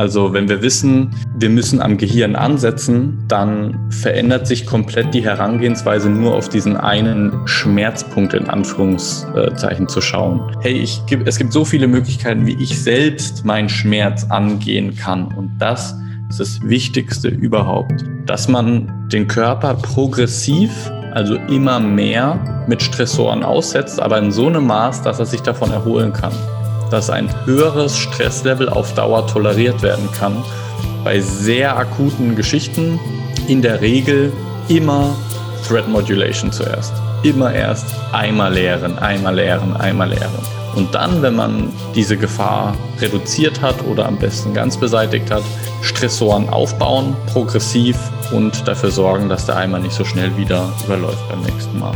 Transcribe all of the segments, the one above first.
Also wenn wir wissen, wir müssen am Gehirn ansetzen, dann verändert sich komplett die Herangehensweise nur auf diesen einen Schmerzpunkt in Anführungszeichen zu schauen. Hey, ich, es gibt so viele Möglichkeiten, wie ich selbst meinen Schmerz angehen kann. Und das ist das Wichtigste überhaupt, dass man den Körper progressiv also immer mehr mit Stressoren aussetzt, aber in so einem Maß, dass er sich davon erholen kann dass ein höheres Stresslevel auf Dauer toleriert werden kann. Bei sehr akuten Geschichten in der Regel immer Threat Modulation zuerst. Immer erst einmal leeren, einmal leeren, einmal leeren. Und dann, wenn man diese Gefahr reduziert hat oder am besten ganz beseitigt hat, Stressoren aufbauen, progressiv und dafür sorgen, dass der Eimer nicht so schnell wieder überläuft beim nächsten Mal.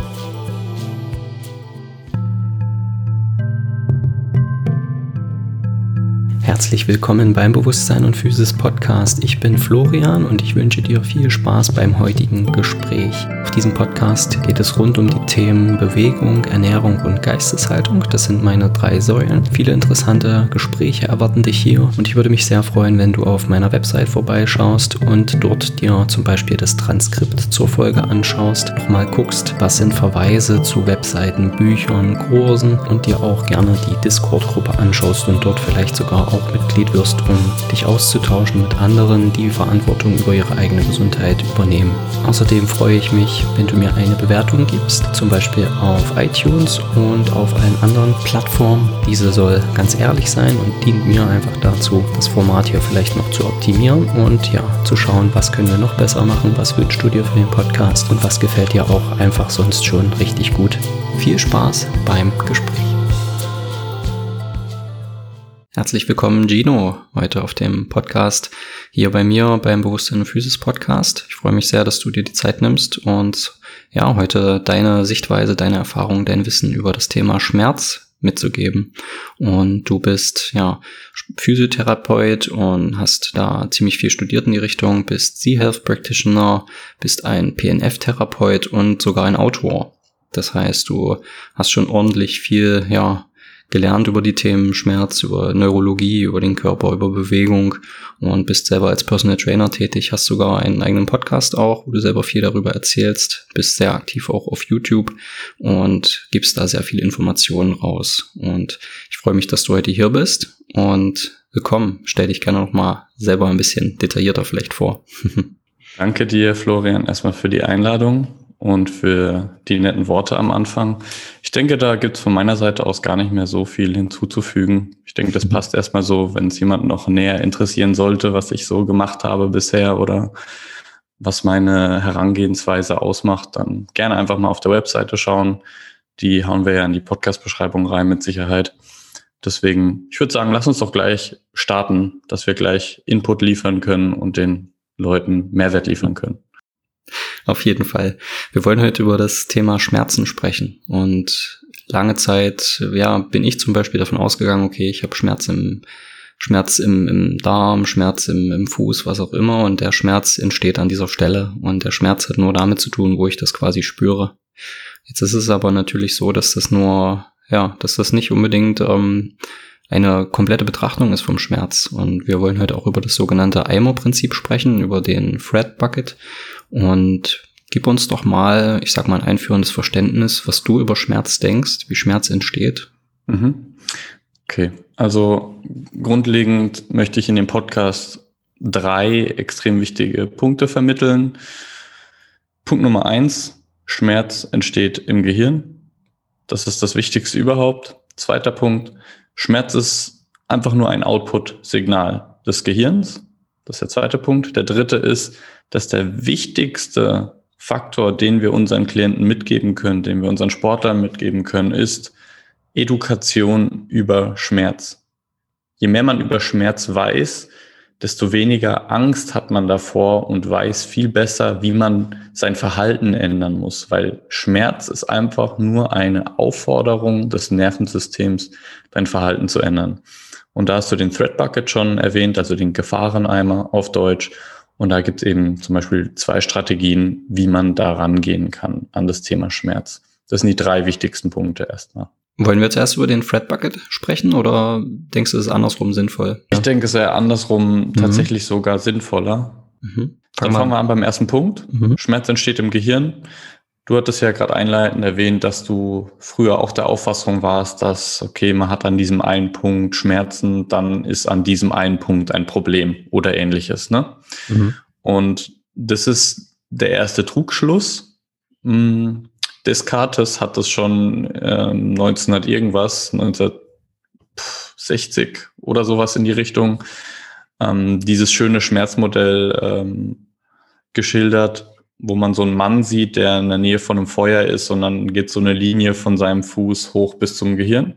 Herzlich willkommen beim Bewusstsein und Physis Podcast. Ich bin Florian und ich wünsche dir viel Spaß beim heutigen Gespräch. Auf diesem Podcast geht es rund um die Themen Bewegung, Ernährung und Geisteshaltung. Das sind meine drei Säulen. Viele interessante Gespräche erwarten dich hier und ich würde mich sehr freuen, wenn du auf meiner Website vorbeischaust und dort dir zum Beispiel das Transkript zur Folge anschaust, nochmal guckst, was sind Verweise zu Webseiten, Büchern, Kursen und dir auch gerne die Discord-Gruppe anschaust und dort vielleicht sogar auch Mitglied wirst, um dich auszutauschen mit anderen, die Verantwortung über ihre eigene Gesundheit übernehmen. Außerdem freue ich mich, wenn du mir eine Bewertung gibst, zum Beispiel auf iTunes und auf allen anderen Plattformen. Diese soll ganz ehrlich sein und dient mir einfach dazu, das Format hier vielleicht noch zu optimieren und ja, zu schauen, was können wir noch besser machen, was wünschst du dir für den Podcast und was gefällt dir auch einfach sonst schon richtig gut. Viel Spaß beim Gespräch. Herzlich willkommen, Gino, heute auf dem Podcast hier bei mir beim Bewusstsein und Physis Podcast. Ich freue mich sehr, dass du dir die Zeit nimmst und ja, heute deine Sichtweise, deine Erfahrung, dein Wissen über das Thema Schmerz mitzugeben. Und du bist ja Physiotherapeut und hast da ziemlich viel studiert in die Richtung, bist Z-Health Practitioner, bist ein PNF-Therapeut und sogar ein Autor. Das heißt, du hast schon ordentlich viel, ja, gelernt über die Themen Schmerz, über Neurologie, über den Körper, über Bewegung und bist selber als Personal Trainer tätig, hast sogar einen eigenen Podcast auch, wo du selber viel darüber erzählst, bist sehr aktiv auch auf YouTube und gibst da sehr viele Informationen raus. Und ich freue mich, dass du heute hier bist und willkommen. Stell dich gerne noch mal selber ein bisschen detaillierter vielleicht vor. Danke dir, Florian, erstmal für die Einladung und für die netten Worte am Anfang. Ich denke, da gibt es von meiner Seite aus gar nicht mehr so viel hinzuzufügen. Ich denke, das passt erstmal so, wenn es jemand noch näher interessieren sollte, was ich so gemacht habe bisher oder was meine Herangehensweise ausmacht, dann gerne einfach mal auf der Webseite schauen. Die hauen wir ja in die Podcast-Beschreibung rein mit Sicherheit. Deswegen, ich würde sagen, lass uns doch gleich starten, dass wir gleich Input liefern können und den Leuten Mehrwert liefern können. Auf jeden Fall. Wir wollen heute über das Thema Schmerzen sprechen. Und lange Zeit, ja, bin ich zum Beispiel davon ausgegangen, okay, ich habe Schmerz im Schmerz im, im Darm, Schmerz im, im Fuß, was auch immer. Und der Schmerz entsteht an dieser Stelle. Und der Schmerz hat nur damit zu tun, wo ich das quasi spüre. Jetzt ist es aber natürlich so, dass das nur, ja, dass das nicht unbedingt ähm, eine komplette Betrachtung ist vom Schmerz. Und wir wollen heute auch über das sogenannte Eimer-Prinzip sprechen, über den Fred Bucket. Und gib uns doch mal, ich sag mal, ein einführendes Verständnis, was du über Schmerz denkst, wie Schmerz entsteht. Mhm. Okay, also grundlegend möchte ich in dem Podcast drei extrem wichtige Punkte vermitteln. Punkt Nummer eins, Schmerz entsteht im Gehirn. Das ist das Wichtigste überhaupt. Zweiter Punkt, Schmerz ist einfach nur ein Output-Signal des Gehirns. Das ist der zweite Punkt. Der dritte ist, dass der wichtigste Faktor, den wir unseren Klienten mitgeben können, den wir unseren Sportlern mitgeben können, ist Education über Schmerz. Je mehr man über Schmerz weiß, desto weniger Angst hat man davor und weiß viel besser, wie man sein Verhalten ändern muss, weil Schmerz ist einfach nur eine Aufforderung des Nervensystems, dein Verhalten zu ändern. Und da hast du den Threat Bucket schon erwähnt, also den Gefahreneimer auf Deutsch. Und da gibt es eben zum Beispiel zwei Strategien, wie man da rangehen kann an das Thema Schmerz. Das sind die drei wichtigsten Punkte erstmal. Wollen wir zuerst über den Fred Bucket sprechen oder denkst du, es ist andersrum sinnvoll? Ich denke, es ist andersrum mhm. tatsächlich sogar sinnvoller. Mhm. Dann fangen wir an beim ersten Punkt. Mhm. Schmerz entsteht im Gehirn. Du hattest ja gerade einleitend erwähnt, dass du früher auch der Auffassung warst, dass, okay, man hat an diesem einen Punkt Schmerzen, dann ist an diesem einen Punkt ein Problem oder ähnliches. Ne? Mhm. Und das ist der erste Trugschluss. Hm, Descartes hat das schon äh, 1900 irgendwas, 1960 oder sowas in die Richtung, ähm, dieses schöne Schmerzmodell ähm, geschildert, wo man so einen Mann sieht, der in der Nähe von einem Feuer ist und dann geht so eine Linie von seinem Fuß hoch bis zum Gehirn.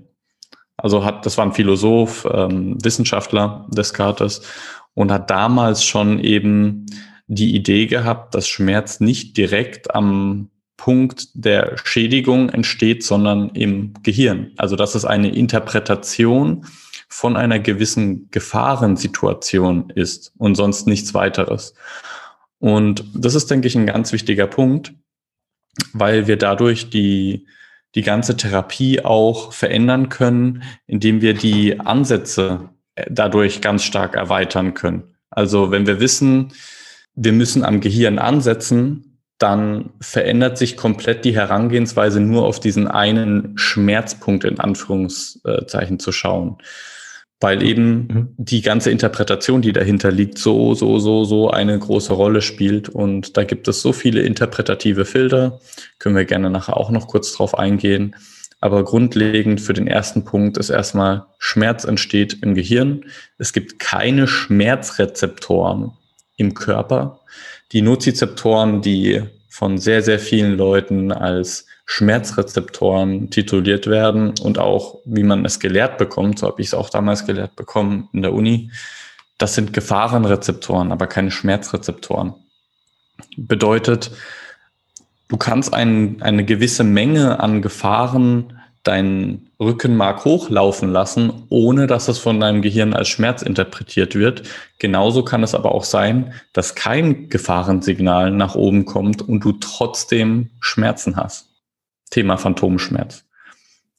Also hat, das war ein Philosoph, ähm, Wissenschaftler Descartes und hat damals schon eben die Idee gehabt, dass Schmerz nicht direkt am Punkt der Schädigung entsteht, sondern im Gehirn. Also dass es eine Interpretation von einer gewissen Gefahrensituation ist und sonst nichts weiteres. Und das ist, denke ich, ein ganz wichtiger Punkt, weil wir dadurch die, die ganze Therapie auch verändern können, indem wir die Ansätze dadurch ganz stark erweitern können. Also wenn wir wissen, wir müssen am Gehirn ansetzen, dann verändert sich komplett die Herangehensweise, nur auf diesen einen Schmerzpunkt in Anführungszeichen zu schauen weil eben mhm. die ganze Interpretation, die dahinter liegt, so, so, so, so eine große Rolle spielt. Und da gibt es so viele interpretative Filter, können wir gerne nachher auch noch kurz drauf eingehen. Aber grundlegend für den ersten Punkt ist erstmal, Schmerz entsteht im Gehirn. Es gibt keine Schmerzrezeptoren im Körper. Die Nozizeptoren, die von sehr, sehr vielen Leuten als Schmerzrezeptoren tituliert werden und auch, wie man es gelehrt bekommt, so habe ich es auch damals gelehrt bekommen in der Uni, das sind Gefahrenrezeptoren, aber keine Schmerzrezeptoren. Bedeutet, du kannst ein, eine gewisse Menge an Gefahren dein Rückenmark hochlaufen lassen, ohne dass es von deinem Gehirn als Schmerz interpretiert wird. Genauso kann es aber auch sein, dass kein Gefahrensignal nach oben kommt und du trotzdem Schmerzen hast. Thema Phantomschmerz.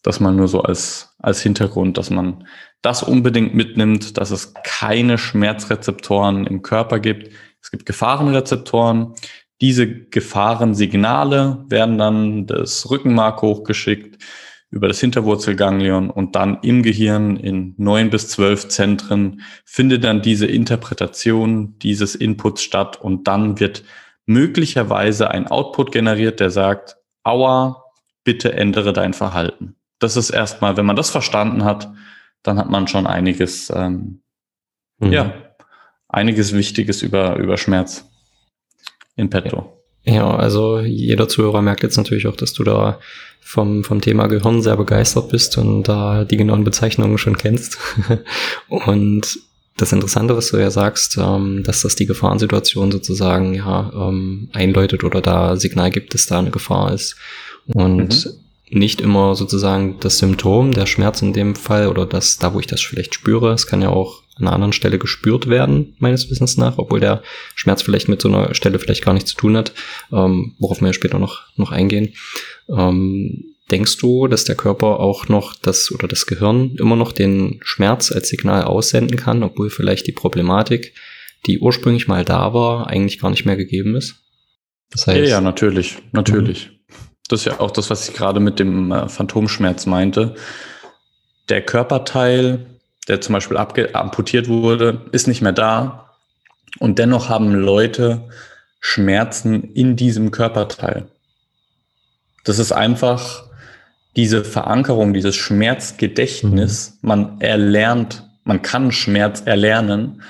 Das mal nur so als, als Hintergrund, dass man das unbedingt mitnimmt, dass es keine Schmerzrezeptoren im Körper gibt. Es gibt Gefahrenrezeptoren. Diese Gefahrensignale werden dann das Rückenmark hochgeschickt über das Hinterwurzelganglion und dann im Gehirn in neun bis zwölf Zentren findet dann diese Interpretation dieses Inputs statt und dann wird möglicherweise ein Output generiert, der sagt, aua, bitte ändere dein Verhalten. Das ist erstmal, wenn man das verstanden hat, dann hat man schon einiges, ähm, mhm. ja, einiges Wichtiges über, über Schmerz in petto. Ja, also jeder Zuhörer merkt jetzt natürlich auch, dass du da vom, vom Thema Gehirn sehr begeistert bist und da die genauen Bezeichnungen schon kennst. und das Interessante, was du ja sagst, ähm, dass das die Gefahrensituation sozusagen ja ähm, einläutet oder da Signal gibt, dass da eine Gefahr ist und mhm. Nicht immer sozusagen das Symptom, der Schmerz in dem Fall oder das, da wo ich das vielleicht spüre, es kann ja auch an einer anderen Stelle gespürt werden, meines Wissens nach, obwohl der Schmerz vielleicht mit so einer Stelle vielleicht gar nichts zu tun hat, ähm, worauf wir ja später noch, noch eingehen. Ähm, denkst du, dass der Körper auch noch das oder das Gehirn immer noch den Schmerz als Signal aussenden kann, obwohl vielleicht die Problematik, die ursprünglich mal da war, eigentlich gar nicht mehr gegeben ist? Das heißt, ja, ja, natürlich, natürlich. Mhm. Das ist ja auch das, was ich gerade mit dem äh, Phantomschmerz meinte. Der Körperteil, der zum Beispiel amputiert wurde, ist nicht mehr da. Und dennoch haben Leute Schmerzen in diesem Körperteil. Das ist einfach diese Verankerung, dieses Schmerzgedächtnis. Mhm. Man erlernt, man kann Schmerz erlernen.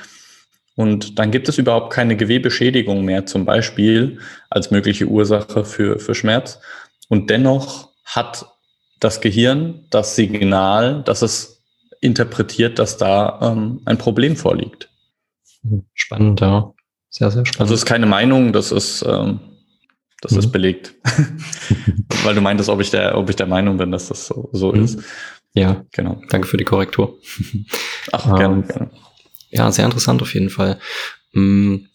Und dann gibt es überhaupt keine Gewebeschädigung mehr, zum Beispiel als mögliche Ursache für, für Schmerz. Und dennoch hat das Gehirn das Signal, dass es interpretiert, dass da ähm, ein Problem vorliegt. Spannend, ja. Sehr, sehr spannend. Also es ist keine Meinung, das ist, ähm, das mhm. ist belegt. Weil du meintest, ob ich der, ob ich der Meinung bin, dass das so, so mhm. ist. Ja, genau. Danke für die Korrektur. Ach, gerne, ähm, gerne. Ja, sehr interessant auf jeden Fall. Hm,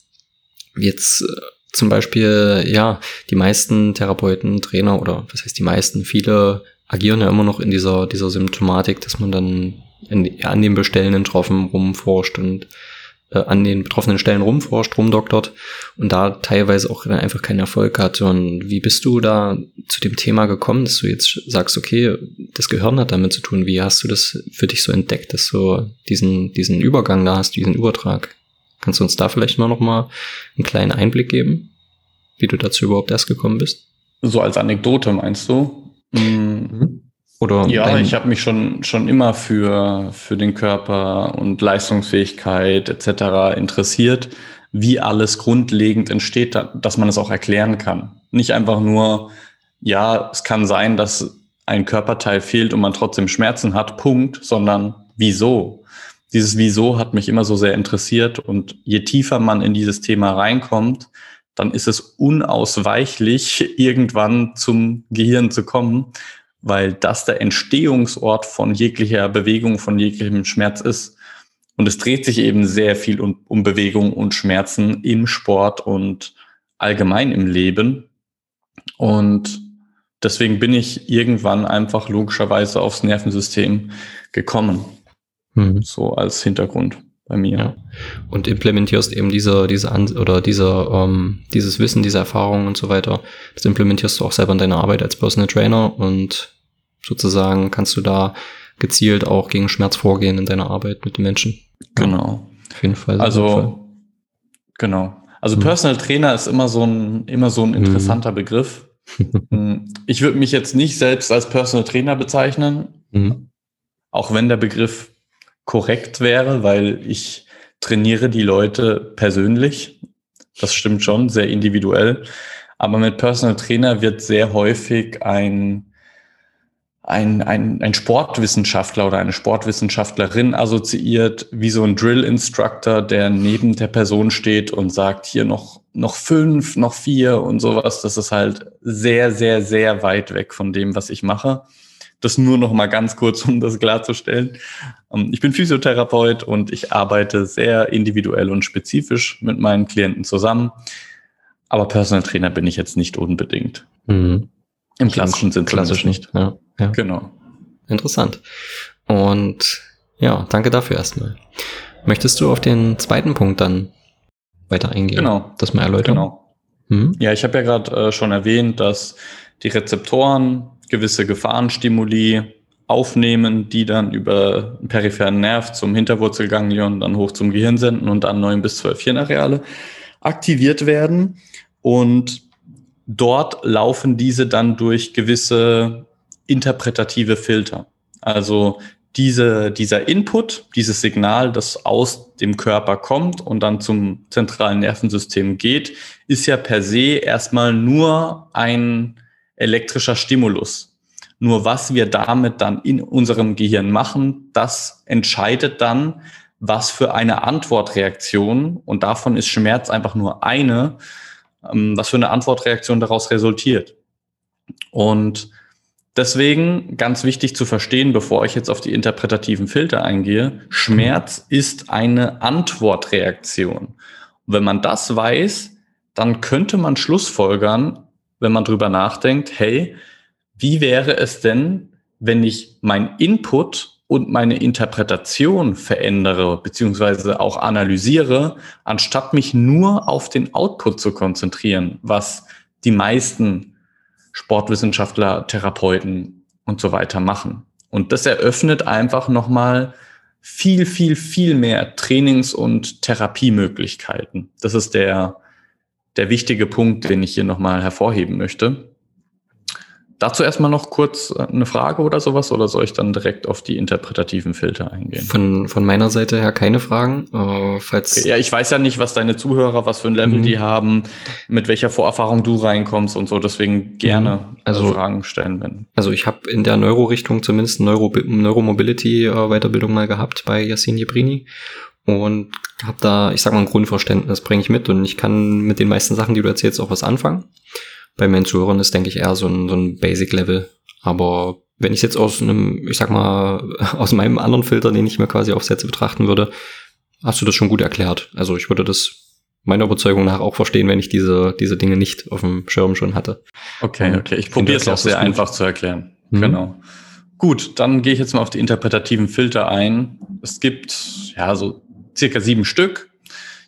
jetzt äh, zum Beispiel, ja, die meisten Therapeuten, Trainer oder was heißt die meisten, viele agieren ja immer noch in dieser, dieser Symptomatik, dass man dann in, an den bestellenden Tropfen rumforscht und äh, an den betroffenen Stellen rumforscht, rumdoktert und da teilweise auch dann einfach keinen Erfolg hat. Und wie bist du da zu dem Thema gekommen, dass du jetzt sagst, okay, das Gehirn hat damit zu tun. Wie hast du das für dich so entdeckt, dass du diesen, diesen Übergang da hast, diesen Übertrag? Kannst du uns da vielleicht mal noch mal einen kleinen Einblick geben, wie du dazu überhaupt erst gekommen bist? So als Anekdote meinst du? Mhm. Oder ja, ich habe mich schon, schon immer für, für den Körper und Leistungsfähigkeit etc. interessiert, wie alles grundlegend entsteht, dass man es auch erklären kann. Nicht einfach nur, ja, es kann sein, dass ein Körperteil fehlt und man trotzdem Schmerzen hat, Punkt, sondern wieso? Dieses Wieso hat mich immer so sehr interessiert und je tiefer man in dieses Thema reinkommt, dann ist es unausweichlich, irgendwann zum Gehirn zu kommen, weil das der Entstehungsort von jeglicher Bewegung, von jeglichem Schmerz ist. Und es dreht sich eben sehr viel um, um Bewegung und Schmerzen im Sport und allgemein im Leben. Und deswegen bin ich irgendwann einfach logischerweise aufs Nervensystem gekommen. Mhm. So als Hintergrund bei mir. Ja. Und implementierst eben diese, diese An oder diese, ähm, dieses Wissen, diese Erfahrungen und so weiter. Das implementierst du auch selber in deiner Arbeit als Personal Trainer und sozusagen kannst du da gezielt auch gegen Schmerz vorgehen in deiner Arbeit mit den Menschen. Genau. Auf jeden Fall. Also, genau. Also hm. Personal Trainer ist immer so ein, immer so ein hm. interessanter hm. Begriff. ich würde mich jetzt nicht selbst als Personal Trainer bezeichnen, hm. auch wenn der Begriff korrekt wäre, weil ich trainiere die Leute persönlich. Das stimmt schon, sehr individuell. Aber mit Personal Trainer wird sehr häufig ein ein, ein, ein Sportwissenschaftler oder eine Sportwissenschaftlerin assoziiert, wie so ein Drill-Instructor, der neben der Person steht und sagt, hier noch, noch fünf, noch vier und sowas. Das ist halt sehr, sehr, sehr weit weg von dem, was ich mache. Das nur noch mal ganz kurz, um das klarzustellen. Ähm, ich bin Physiotherapeut und ich arbeite sehr individuell und spezifisch mit meinen Klienten zusammen. Aber Personal Trainer bin ich jetzt nicht unbedingt. Mhm. Im klassischen Sinn klassisch nicht. Ja, ja. Genau. Interessant. Und ja, danke dafür erstmal. Möchtest du auf den zweiten Punkt dann weiter eingehen? Genau. Das mal erläutern? Genau. Mhm. Ja, ich habe ja gerade äh, schon erwähnt, dass die Rezeptoren gewisse Gefahrenstimuli aufnehmen, die dann über den peripheren Nerv zum Hinterwurzelganglion dann hoch zum Gehirn senden und dann neun bis zwölf Hirnareale aktiviert werden. Und dort laufen diese dann durch gewisse interpretative Filter. Also diese, dieser Input, dieses Signal, das aus dem Körper kommt und dann zum zentralen Nervensystem geht, ist ja per se erstmal nur ein elektrischer Stimulus. Nur was wir damit dann in unserem Gehirn machen, das entscheidet dann, was für eine Antwortreaktion, und davon ist Schmerz einfach nur eine, ähm, was für eine Antwortreaktion daraus resultiert. Und deswegen ganz wichtig zu verstehen, bevor ich jetzt auf die interpretativen Filter eingehe, Schmerz ist eine Antwortreaktion. Und wenn man das weiß, dann könnte man schlussfolgern, wenn man drüber nachdenkt, hey, wie wäre es denn, wenn ich mein Input und meine Interpretation verändere beziehungsweise auch analysiere, anstatt mich nur auf den Output zu konzentrieren, was die meisten Sportwissenschaftler, Therapeuten und so weiter machen. Und das eröffnet einfach nochmal viel, viel, viel mehr Trainings- und Therapiemöglichkeiten. Das ist der, der wichtige Punkt, den ich hier nochmal hervorheben möchte. Dazu erstmal noch kurz äh, eine Frage oder sowas oder soll ich dann direkt auf die interpretativen Filter eingehen? Von, von meiner Seite her keine Fragen. Äh, falls okay, ja, ich weiß ja nicht, was deine Zuhörer, was für ein Level mhm. die haben, mit welcher Vorerfahrung du reinkommst und so, deswegen gerne mhm. also, Fragen stellen. Wenn. Also ich habe in der Neuro-Richtung zumindest Neuro Neuromobility-Weiterbildung äh, mal gehabt bei Yassin Jebrini und habe da, ich sag mal, ein Grundverständnis bringe ich mit und ich kann mit den meisten Sachen, die du erzählst, auch was anfangen bei meinen Zuhörern ist, denke ich, eher so ein, so ein Basic-Level. Aber wenn ich jetzt aus einem, ich sag mal, aus meinem anderen Filter, den ich mir quasi aufsetze, betrachten würde, hast du das schon gut erklärt. Also ich würde das meiner Überzeugung nach auch verstehen, wenn ich diese, diese Dinge nicht auf dem Schirm schon hatte. Okay, okay. Ich probiere es auch sehr einfach zu erklären. Mhm. Genau. Gut, dann gehe ich jetzt mal auf die interpretativen Filter ein. Es gibt ja so circa sieben Stück,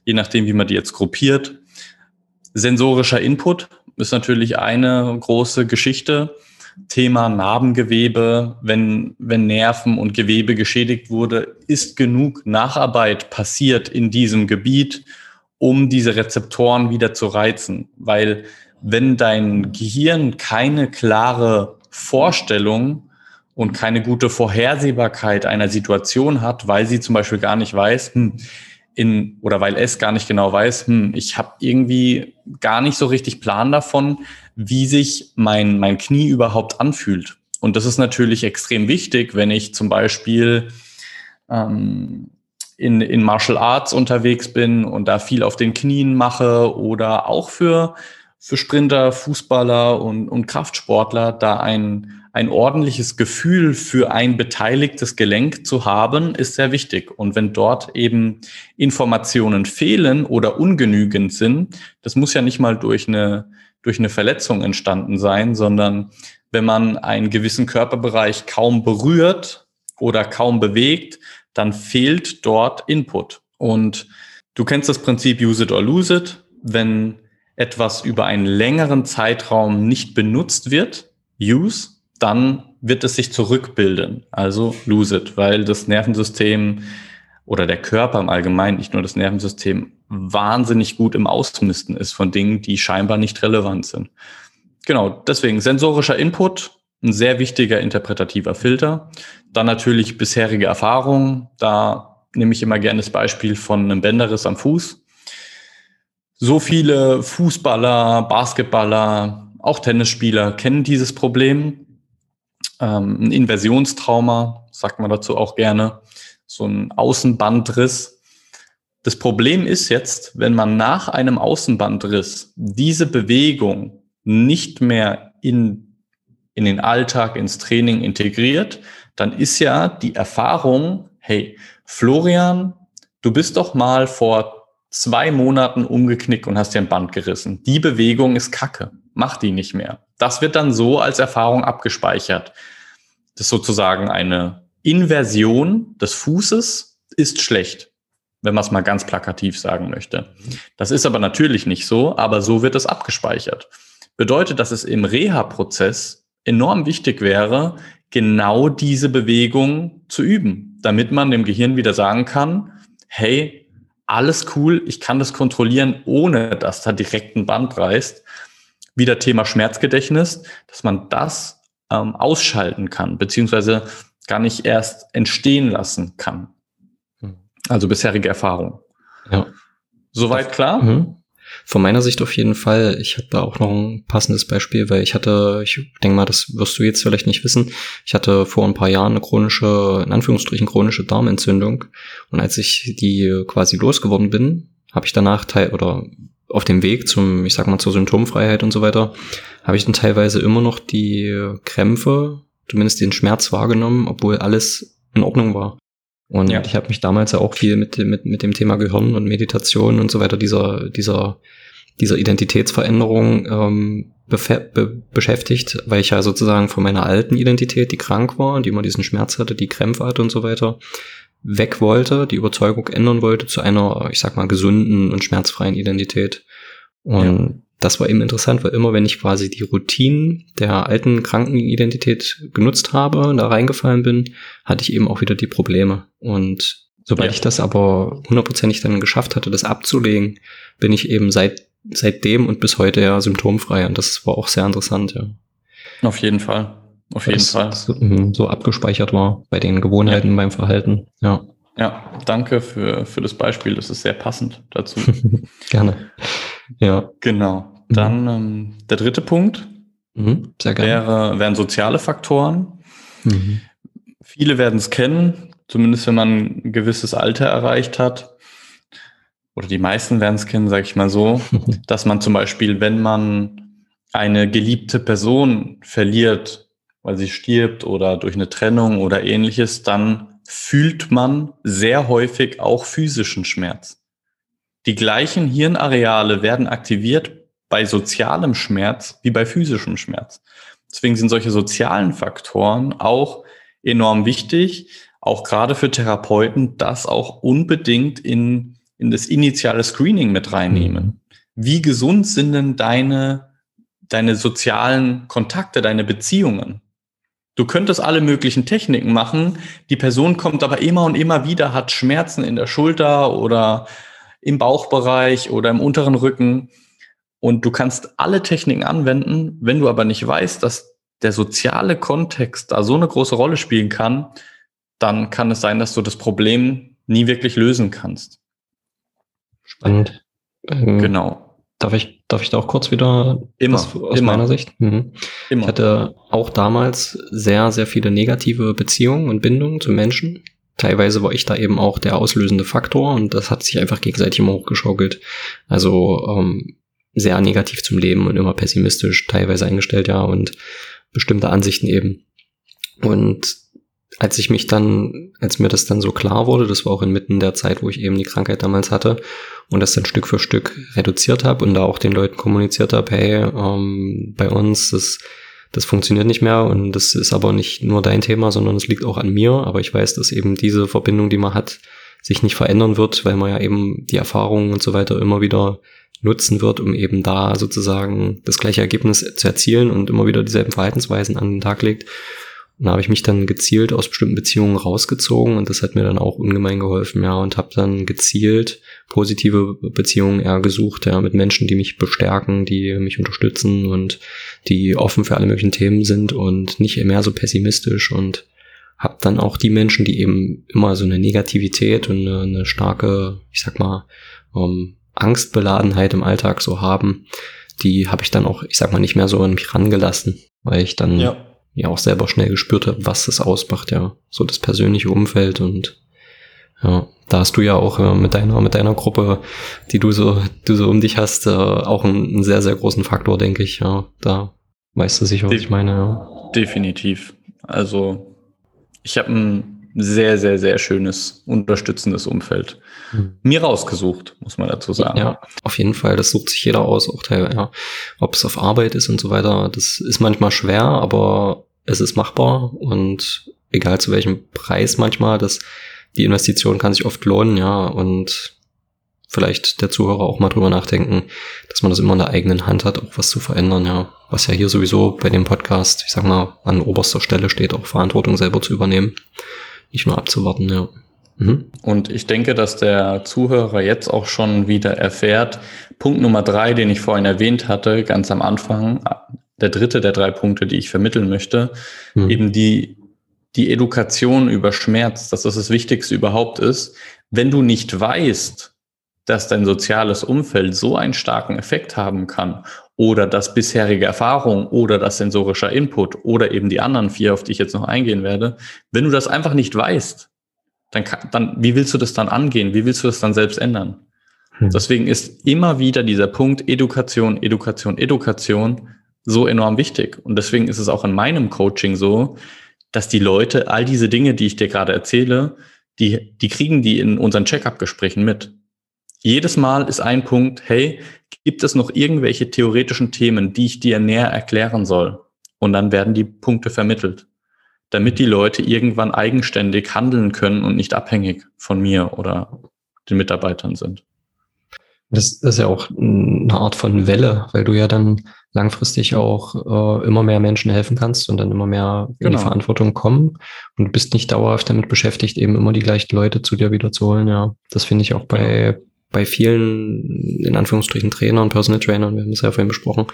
je nachdem, wie man die jetzt gruppiert. Sensorischer Input ist natürlich eine große Geschichte. Thema Narbengewebe, wenn, wenn Nerven und Gewebe geschädigt wurde, ist genug Nacharbeit passiert in diesem Gebiet, um diese Rezeptoren wieder zu reizen. Weil wenn dein Gehirn keine klare Vorstellung und keine gute Vorhersehbarkeit einer Situation hat, weil sie zum Beispiel gar nicht weiß, hm, in oder weil es gar nicht genau weiß, hm, ich habe irgendwie gar nicht so richtig Plan davon, wie sich mein, mein Knie überhaupt anfühlt. Und das ist natürlich extrem wichtig, wenn ich zum Beispiel ähm, in, in Martial Arts unterwegs bin und da viel auf den Knien mache oder auch für, für Sprinter, Fußballer und, und Kraftsportler da ein, ein ordentliches Gefühl für ein beteiligtes Gelenk zu haben, ist sehr wichtig. Und wenn dort eben Informationen fehlen oder ungenügend sind, das muss ja nicht mal durch eine durch eine Verletzung entstanden sein, sondern wenn man einen gewissen Körperbereich kaum berührt oder kaum bewegt, dann fehlt dort Input. Und du kennst das Prinzip Use it or lose it. Wenn etwas über einen längeren Zeitraum nicht benutzt wird, use, dann wird es sich zurückbilden, also lose it, weil das Nervensystem oder der Körper im Allgemeinen, nicht nur das Nervensystem, wahnsinnig gut im Ausmisten ist von Dingen, die scheinbar nicht relevant sind. Genau, deswegen sensorischer Input, ein sehr wichtiger interpretativer Filter. Dann natürlich bisherige Erfahrungen. Da nehme ich immer gerne das Beispiel von einem Bänderriss am Fuß. So viele Fußballer, Basketballer, auch Tennisspieler kennen dieses Problem. Ähm, ein Inversionstrauma, sagt man dazu auch gerne so ein Außenbandriss. Das Problem ist jetzt, wenn man nach einem Außenbandriss diese Bewegung nicht mehr in, in den Alltag, ins Training integriert, dann ist ja die Erfahrung, hey, Florian, du bist doch mal vor zwei Monaten umgeknickt und hast dir ein Band gerissen. Die Bewegung ist Kacke. Mach die nicht mehr. Das wird dann so als Erfahrung abgespeichert. Das ist sozusagen eine Inversion des Fußes ist schlecht, wenn man es mal ganz plakativ sagen möchte. Das ist aber natürlich nicht so, aber so wird es abgespeichert. Bedeutet, dass es im Reha-Prozess enorm wichtig wäre, genau diese Bewegung zu üben, damit man dem Gehirn wieder sagen kann, hey, alles cool, ich kann das kontrollieren, ohne dass da direkt ein Band reißt. Wieder Thema Schmerzgedächtnis, dass man das ähm, ausschalten kann, beziehungsweise gar nicht erst entstehen lassen kann. Hm. Also bisherige Erfahrung. Ja. Soweit klar? Mhm. Von meiner Sicht auf jeden Fall. Ich habe da auch noch ein passendes Beispiel, weil ich hatte, ich denke mal, das wirst du jetzt vielleicht nicht wissen. Ich hatte vor ein paar Jahren eine chronische, in Anführungsstrichen chronische Darmentzündung. Und als ich die quasi losgeworden bin, habe ich danach teil oder auf dem Weg zum, ich sag mal, zur Symptomfreiheit und so weiter, habe ich dann teilweise immer noch die Krämpfe zumindest den Schmerz wahrgenommen, obwohl alles in Ordnung war. Und ja. ich habe mich damals ja auch viel mit, mit, mit dem Thema Gehirn und Meditation und so weiter, dieser, dieser, dieser Identitätsveränderung ähm, be beschäftigt, weil ich ja sozusagen von meiner alten Identität, die krank war, die immer diesen Schmerz hatte, die Krämpfe hatte und so weiter, weg wollte, die Überzeugung ändern wollte zu einer, ich sag mal, gesunden und schmerzfreien Identität. Und das war eben interessant, weil immer wenn ich quasi die Routinen der alten Krankenidentität genutzt habe und da reingefallen bin, hatte ich eben auch wieder die Probleme. Und sobald ja. ich das aber hundertprozentig dann geschafft hatte, das abzulegen, bin ich eben seit seitdem und bis heute ja symptomfrei. Und das war auch sehr interessant, ja. Auf jeden Fall. Auf jeden Fall. So, mhm, so abgespeichert war bei den Gewohnheiten, ja. beim Verhalten. Ja. Ja, danke für, für das Beispiel. Das ist sehr passend dazu. Gerne. Ja. Genau. Dann mhm. ähm, der dritte Punkt mhm. wäre, wären soziale Faktoren. Mhm. Viele werden es kennen, zumindest wenn man ein gewisses Alter erreicht hat. Oder die meisten werden es kennen, sage ich mal so, dass man zum Beispiel, wenn man eine geliebte Person verliert, weil sie stirbt oder durch eine Trennung oder ähnliches, dann fühlt man sehr häufig auch physischen Schmerz. Die gleichen Hirnareale werden aktiviert bei sozialem Schmerz wie bei physischem Schmerz. Deswegen sind solche sozialen Faktoren auch enorm wichtig, auch gerade für Therapeuten, das auch unbedingt in, in das initiale Screening mit reinnehmen. Wie gesund sind denn deine, deine sozialen Kontakte, deine Beziehungen? Du könntest alle möglichen Techniken machen. Die Person kommt aber immer und immer wieder, hat Schmerzen in der Schulter oder im Bauchbereich oder im unteren Rücken. Und du kannst alle Techniken anwenden. Wenn du aber nicht weißt, dass der soziale Kontext da so eine große Rolle spielen kann, dann kann es sein, dass du das Problem nie wirklich lösen kannst. Spannend. Genau. Darf ich, darf ich da auch kurz wieder immer, aus immer. meiner Sicht? Mhm. Immer. Ich hatte auch damals sehr, sehr viele negative Beziehungen und Bindungen zu Menschen. Teilweise war ich da eben auch der auslösende Faktor und das hat sich einfach gegenseitig immer hochgeschaukelt. Also ähm, sehr negativ zum Leben und immer pessimistisch teilweise eingestellt, ja, und bestimmte Ansichten eben. Und als ich mich dann, als mir das dann so klar wurde, das war auch inmitten der Zeit, wo ich eben die Krankheit damals hatte und das dann Stück für Stück reduziert habe und da auch den Leuten kommuniziert habe, hey, ähm, bei uns, das, das funktioniert nicht mehr und das ist aber nicht nur dein Thema, sondern es liegt auch an mir, aber ich weiß, dass eben diese Verbindung, die man hat, sich nicht verändern wird, weil man ja eben die Erfahrungen und so weiter immer wieder nutzen wird, um eben da sozusagen das gleiche Ergebnis zu erzielen und immer wieder dieselben Verhaltensweisen an den Tag legt. Und da habe ich mich dann gezielt aus bestimmten Beziehungen rausgezogen und das hat mir dann auch ungemein geholfen, ja, und habe dann gezielt positive Beziehungen eher gesucht, ja, mit Menschen, die mich bestärken, die mich unterstützen und die offen für alle möglichen Themen sind und nicht mehr so pessimistisch und habe dann auch die Menschen, die eben immer so eine Negativität und eine, eine starke, ich sag mal, um, Angstbeladenheit im Alltag so haben, die habe ich dann auch, ich sag mal, nicht mehr so an mich rangelassen, weil ich dann ja ja auch selber schnell gespürt habe, was das ausmacht, ja. So das persönliche Umfeld und ja, da hast du ja auch äh, mit deiner, mit deiner Gruppe, die du so, du so um dich hast, äh, auch einen, einen, sehr, sehr großen Faktor, denke ich, ja. Da weißt du sicher, was De ich meine, ja. Definitiv. Also ich habe ein sehr, sehr, sehr schönes, unterstützendes Umfeld hm. mir rausgesucht, muss man dazu sagen. Ja, auf jeden Fall. Das sucht sich jeder aus, auch teilweise, ja. Ob es auf Arbeit ist und so weiter, das ist manchmal schwer, aber es ist machbar und egal zu welchem Preis manchmal, das, die Investition kann sich oft lohnen, ja, und vielleicht der Zuhörer auch mal drüber nachdenken, dass man das immer in der eigenen Hand hat, auch was zu verändern, ja. Was ja hier sowieso bei dem Podcast, ich sag mal, an oberster Stelle steht, auch Verantwortung selber zu übernehmen, nicht nur abzuwarten, ja. Mhm. Und ich denke, dass der Zuhörer jetzt auch schon wieder erfährt, Punkt Nummer drei, den ich vorhin erwähnt hatte, ganz am Anfang, der dritte der drei Punkte, die ich vermitteln möchte, mhm. eben die, die Education über Schmerz, dass das das Wichtigste überhaupt ist. Wenn du nicht weißt, dass dein soziales Umfeld so einen starken Effekt haben kann oder dass bisherige Erfahrung oder das sensorischer Input oder eben die anderen vier, auf die ich jetzt noch eingehen werde, wenn du das einfach nicht weißt, dann, kann, dann wie willst du das dann angehen? Wie willst du das dann selbst ändern? Hm. Deswegen ist immer wieder dieser Punkt Education, Education, Education so enorm wichtig. Und deswegen ist es auch in meinem Coaching so, dass die Leute all diese Dinge, die ich dir gerade erzähle, die, die kriegen die in unseren Check-up-Gesprächen mit. Jedes Mal ist ein Punkt, hey, gibt es noch irgendwelche theoretischen Themen, die ich dir näher erklären soll? Und dann werden die Punkte vermittelt, damit die Leute irgendwann eigenständig handeln können und nicht abhängig von mir oder den Mitarbeitern sind. Das, ist ja auch eine Art von Welle, weil du ja dann langfristig auch äh, immer mehr Menschen helfen kannst und dann immer mehr in genau. die Verantwortung kommen. Und du bist nicht dauerhaft damit beschäftigt, eben immer die gleichen Leute zu dir wieder zu holen. Ja, das finde ich auch bei, genau. bei vielen, in Anführungsstrichen, Trainern, Personal Trainern, wir haben es ja vorhin besprochen,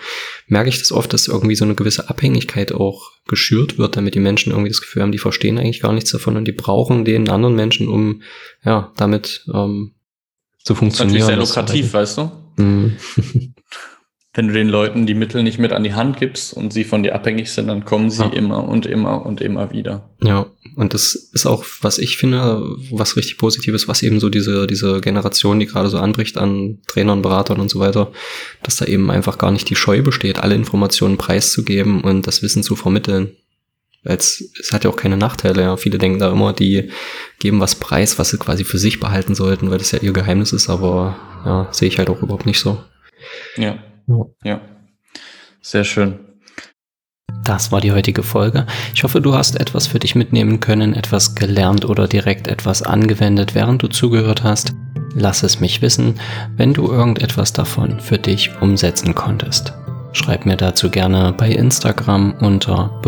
merke ich das oft, dass irgendwie so eine gewisse Abhängigkeit auch geschürt wird, damit die Menschen irgendwie das Gefühl haben, die verstehen eigentlich gar nichts davon und die brauchen den anderen Menschen, um ja damit ähm, zu funktionieren. Das ist natürlich sehr lukrativ, weißt du? Wenn du den Leuten die Mittel nicht mit an die Hand gibst und sie von dir abhängig sind, dann kommen sie ja. immer und immer und immer wieder. Ja, und das ist auch, was ich finde, was richtig Positives, was eben so diese, diese Generation, die gerade so anbricht an Trainern, Beratern und so weiter, dass da eben einfach gar nicht die Scheu besteht, alle Informationen preiszugeben und das Wissen zu vermitteln. Es, es hat ja auch keine Nachteile. Ja. Viele denken da immer, die geben was preis, was sie quasi für sich behalten sollten, weil das ja ihr Geheimnis ist, aber ja, sehe ich halt auch überhaupt nicht so. Ja. Ja. Sehr schön. Das war die heutige Folge. Ich hoffe, du hast etwas für dich mitnehmen können, etwas gelernt oder direkt etwas angewendet, während du zugehört hast. Lass es mich wissen, wenn du irgendetwas davon für dich umsetzen konntest. Schreib mir dazu gerne bei Instagram unter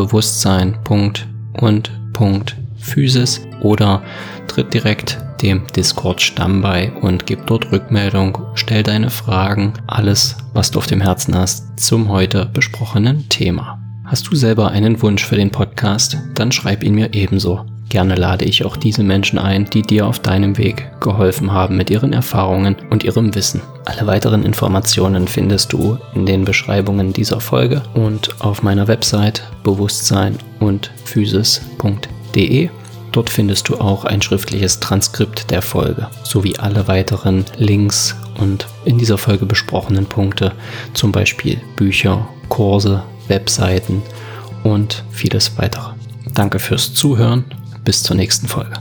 bewusstsein.und.physis oder tritt direkt dem Discord-Stamm bei und gib dort Rückmeldung, stell deine Fragen, alles, was du auf dem Herzen hast, zum heute besprochenen Thema. Hast du selber einen Wunsch für den Podcast? Dann schreib ihn mir ebenso. Gerne lade ich auch diese Menschen ein, die dir auf deinem Weg geholfen haben mit ihren Erfahrungen und ihrem Wissen. Alle weiteren Informationen findest du in den Beschreibungen dieser Folge und auf meiner Website bewusstsein und physis.de. Dort findest du auch ein schriftliches Transkript der Folge sowie alle weiteren Links und in dieser Folge besprochenen Punkte, zum Beispiel Bücher, Kurse, Webseiten und vieles weitere. Danke fürs Zuhören. Bis zur nächsten Folge.